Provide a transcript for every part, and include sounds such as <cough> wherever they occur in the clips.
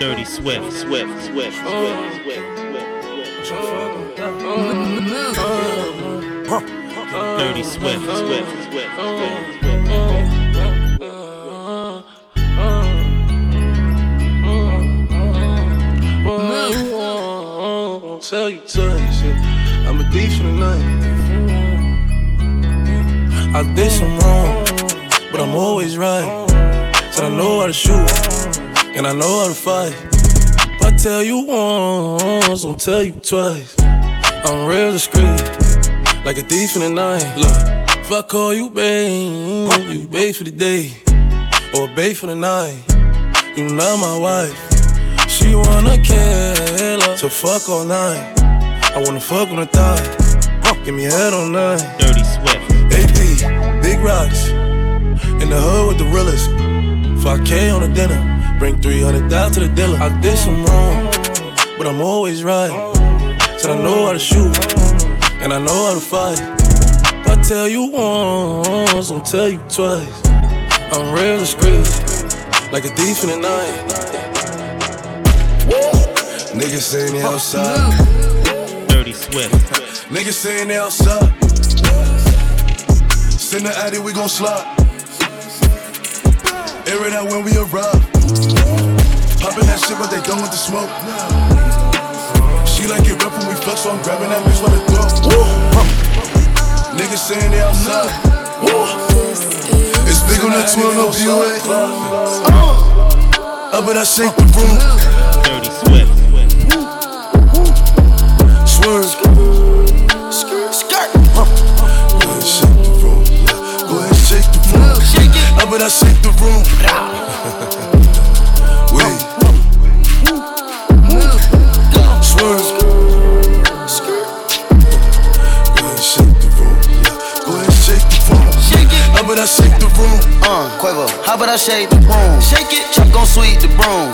Dirty Swift, Swift, Swift, Swift, Swift, Swift, Swift. Dirty Swift, Swift, Swift, Swift, Swift. Tell you yeah. I'm a thief for the night. I did some wrong, but I'm always right. Said I know how to shoot, and I know how to fight. If I tell you once, I'll tell you twice. I'm real discreet, like a thief in the night. Look, if I call you babe, you babe for the day, or babe for the night. You not my wife. She wanna kill her, so fuck all night. I wanna fuck on the thigh. Give me head all night. Dirty Swift. AP, big rocks. In the hood with the realest. 5K on the dinner. Bring 300 down to the dealer. I did some wrong, but I'm always right. Said I know how to shoot, and I know how to fight. If I tell you once, I'll tell you twice. I'm real discreet, like a thief in the night. Niggas saying they outside. Dirty Swift. Niggas saying they outside. Send the addy, we gon' slide. Air it out when we arrive. Poppin' that shit, but they don't want the smoke. She like it rough when we fuck, so I'm grabbing that bitch by the throat. Niggas saying they outside. It's big on uh. that 12, no PUA. Up and I shake the room. I shake the room. Uh, Quavo, how about I shake the room? Shake it, chop gon' sweep the broom.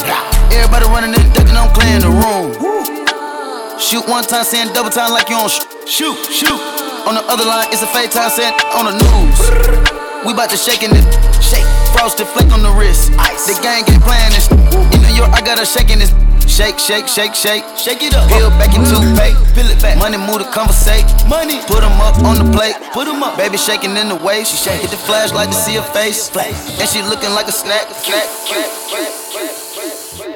Everybody running and ducking, I'm clearing the room. Shoot one time, saying double time like you on sh- shoot, shoot. On the other line, it's a fake time, saying on the news. We bout to shake in it, shake. Frosted flake on the wrist. Ice. The gang ain't playing this. In New York, I got her shaking this. Shake, shake, shake, shake. Shake it up. Peel back into pay. Peel it back. Money move to conversate. Money. Put 'em up on the plate. Put 'em up. Baby shaking in the waist. She shake. Hit the flashlight to see her face. And she looking like a snack. snack, snack, snack.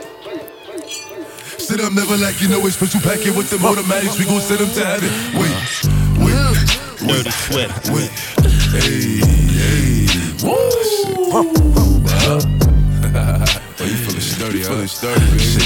Sit up, never like you know it's special packet with the automatics. We gon' send them to heaven. Wait, wait, Dirty Swift. wait. Hey, hey. Woo! Oh, <laughs> you feeling sturdy, huh? Feeling sturdy, <laughs> baby.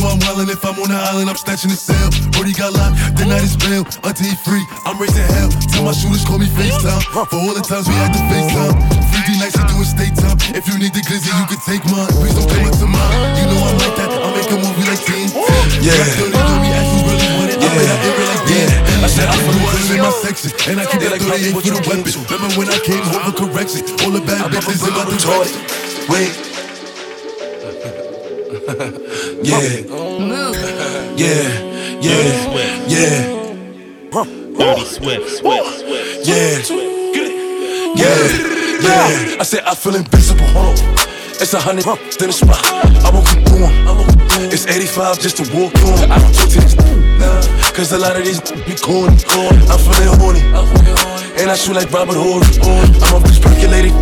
Know I'm wildin' if I'm on the island, I'm snatching the cell. Brody got locked, then night is bail. Until he free, I'm raising hell. Tell my shooters call me FaceTime. For all the times we had to FaceTime. 3D nights to do a state time. If you need the glizzy, you can take mine. Please don't come up to mine. You know I'm like that. I'll make a movie like Team. Yeah. Got 30 on me, ask who really want it. I bet I did it like yeah. I said I'm the one in my section. And I keep that 38 for the weapon. Remember when I came home for correction? All the bad bitches in my direction. Wait. <laughs> Yeah. Yeah. Yeah. Yeah. Dirty Swift. Swift. Swift. Yeah. Yeah. Yeah. I said I feel invincible. Hold on. It's a hundred in the spot. I won't keep going. It's 85 just to walk on. I don't talk to this. Cause a lot of these be corny. I'm feeling horny. And I shoot like Robert Horry. I'm a bitch percolated.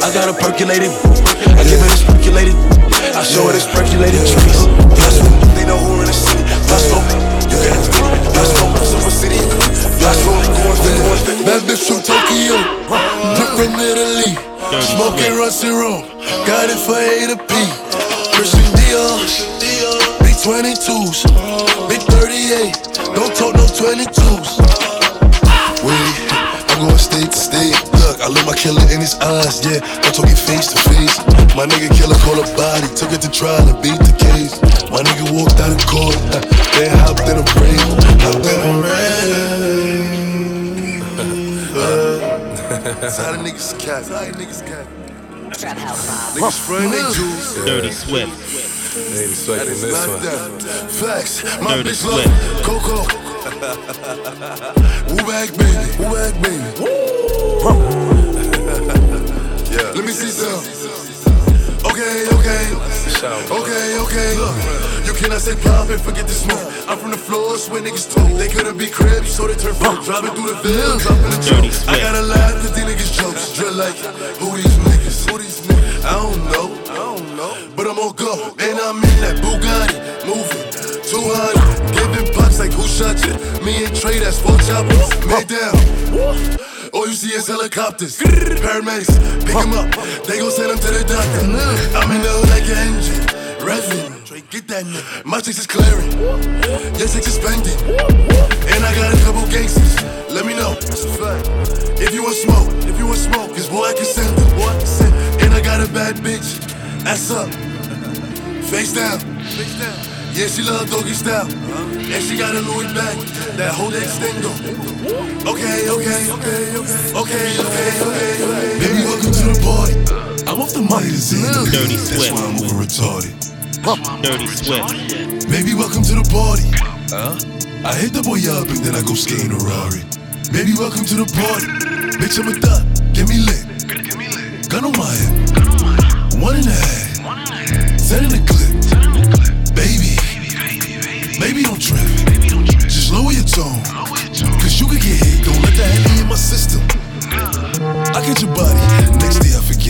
I got a percolated. I give it a percolated. I I show her the speculated trees. Plus four, they know who in the city. Plus four, you get it. Plus four, Silver City. Plus four, going fit, going. Bad bitch from Tokyo, drip from Italy. Smoking rusty rum, got it for A to P. Christian Dior, big 22s, big 38. Don't talk no 22s. Wait, I'm going state to state. I look my killer in his eyes, yeah. I'm talking face to face. My nigga killer called a body, took it to trial and beat the case. My nigga walked out of court, then hopped in a brake, hopped in a rain. That's how the niggas cat. That's how the niggas cat. Niggas spraying they juice. Dirty Swift. Swipe That in is this one. Facts. My Dirty bitch love Swift. Coco. Woo back, baby. Woo back, baby. Yeah. Let me see some. Okay, okay. Okay, okay. Look, you cannot say pop and forget the smoke. I'm from the floors where niggas talk. They couldn't be cribs, so they turn front. Driving through the ville, dropping the Dirty choke. Swift. I gotta laugh cause these niggas jokes. Drill like, who these niggas? Who these niggas? I don't know. I don't know. But I'm on go. And I'm in that Bugatti. Moving. 200. Giving pops like who shot that's four choppers. Made down. All you see is helicopters, paramedics, pick him up, they gon' send him to the doctor. I'm in the hood like an engine, revving. Get that nigga. My chicks is clearing, your chicks is spending. And I got a couple gangsters, let me know. That's a fact. If you want smoke, if you want smoke, cause boy I can send them, boy send And I got a bad bitch, ass up, face down, face down. Yeah, she love doggy style. And she got a Louis bag, that whole extendo. Okay, okay, okay, okay, okay, okay, okay, okay. Baby, welcome to the party. I'm off the money to see Dirty That's why I'm over retarded. Dirty Swift. Baby, welcome to the party. Huh? I hit the boy up and then I go skating a Rari. Baby, welcome to the party. Bitch, I'm a thot. Get me lit. Gun on my hip. One and a half. Ten in the clip. Baby, don't trip. Just lower your tone. Cause you could get hit. Don't let that henny in my system. I get your body. Next day I forget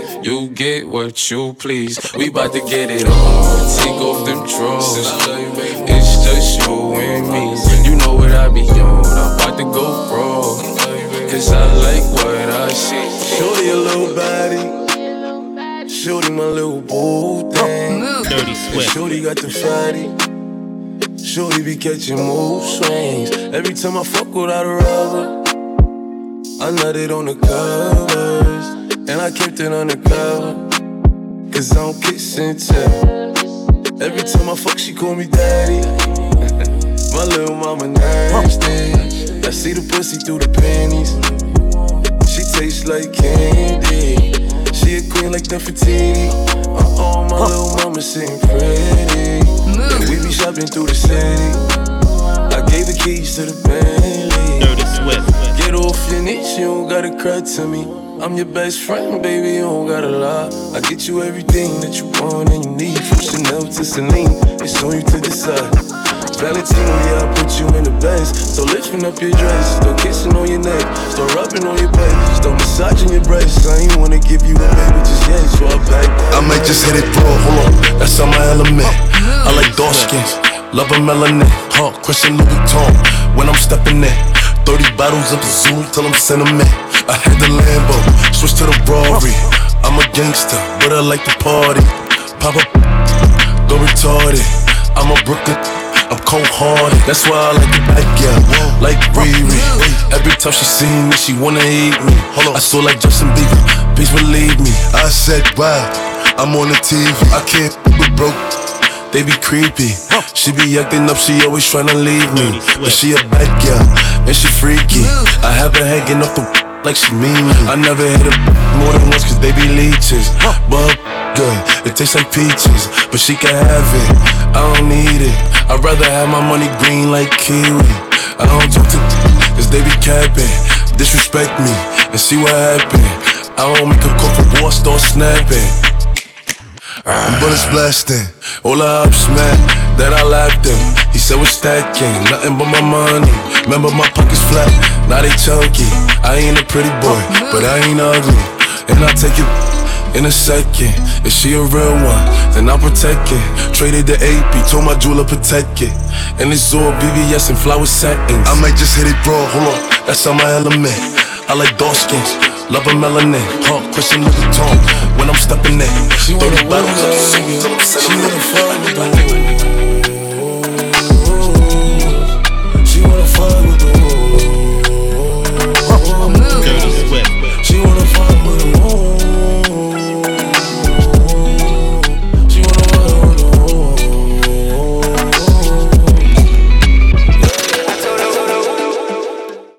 You get what you please. We bout to get it on. Take off them drawers. It's just you and me. You know what I be on. I'm about to go raw. Cause I like what I see. Shorty a little body. Shorty my little boo thing. Dirty And Swift. Shorty got the fatty. Shorty be catching mood swings. Every time I fuck without a rubber, I nut it on the covers. And I kept it undercover. Cause I don't kiss and tell. Every time I fuck, she call me daddy. <laughs> My little mama nasty. I see the pussy through the panties. She tastes like candy. She a queen like Nefertiti. Uh oh, my little mama sitting pretty. And we be shopping through the city. I gave the keys to the Bentley. Dirty Swift. Get off your knees, you don't gotta cry to me. I'm your best friend, baby, you don't gotta lie. I get you everything that you want and you need. From Chanel to Celine, it's on you to decide. Valentino, yeah, I put you in the best. So lifting up your dress, start kissing on your neck, start rubbing on your back, start massaging embrace. I ain't wanna give you a baby just yet, so I back. I might just hit it raw, hold on, that's on my element. I like dark skins, love a melanin. Huh, Christian Louis Vuitton, when I'm stepping in. 30 bottles of the Zoom till I'm sentiment. I had the Lambo, switch to the Rari. I'm a gangster, but I like to party. Pop up, go retarded. I'm a Brooklyn. I'm cold hearted, that's why I like it back, yeah. Like Riri. Every time she see me, she wanna eat me. Hold on. I saw like Justin Bieber, please believe me. I said, wow, I'm on the TV. I can't with broke. They be creepy. She be acting up, she always tryna leave me. But she a bad girl, and she freaky. I have her hanging off the <laughs> like she mean me. I never hit her <laughs> more than once, cause they be leeches. But good, it tastes like peaches. But she can have it, I don't need it. I'd rather have my money green like kiwi. I don't talk to <laughs> cause they be capping. Disrespect me and see what happen. I don't make a call for war, start snapping. Bullets blasting, all the ups, man, that I laughed him. He said we're stacking, nothing but my money. Remember my pockets flat, now they chunky. I ain't a pretty boy, but I ain't ugly. And I'll take it in a second. If she a real one, then I'll protect it. Traded the AP, told my jeweler protect it. And it's all BBS and flower settings. I might just hit it raw, hold on, that's on my element. I like dark skins, love a melanin. Huh, Christian Louis Vuitton, when I'm stepping in. She 30 wanna bottles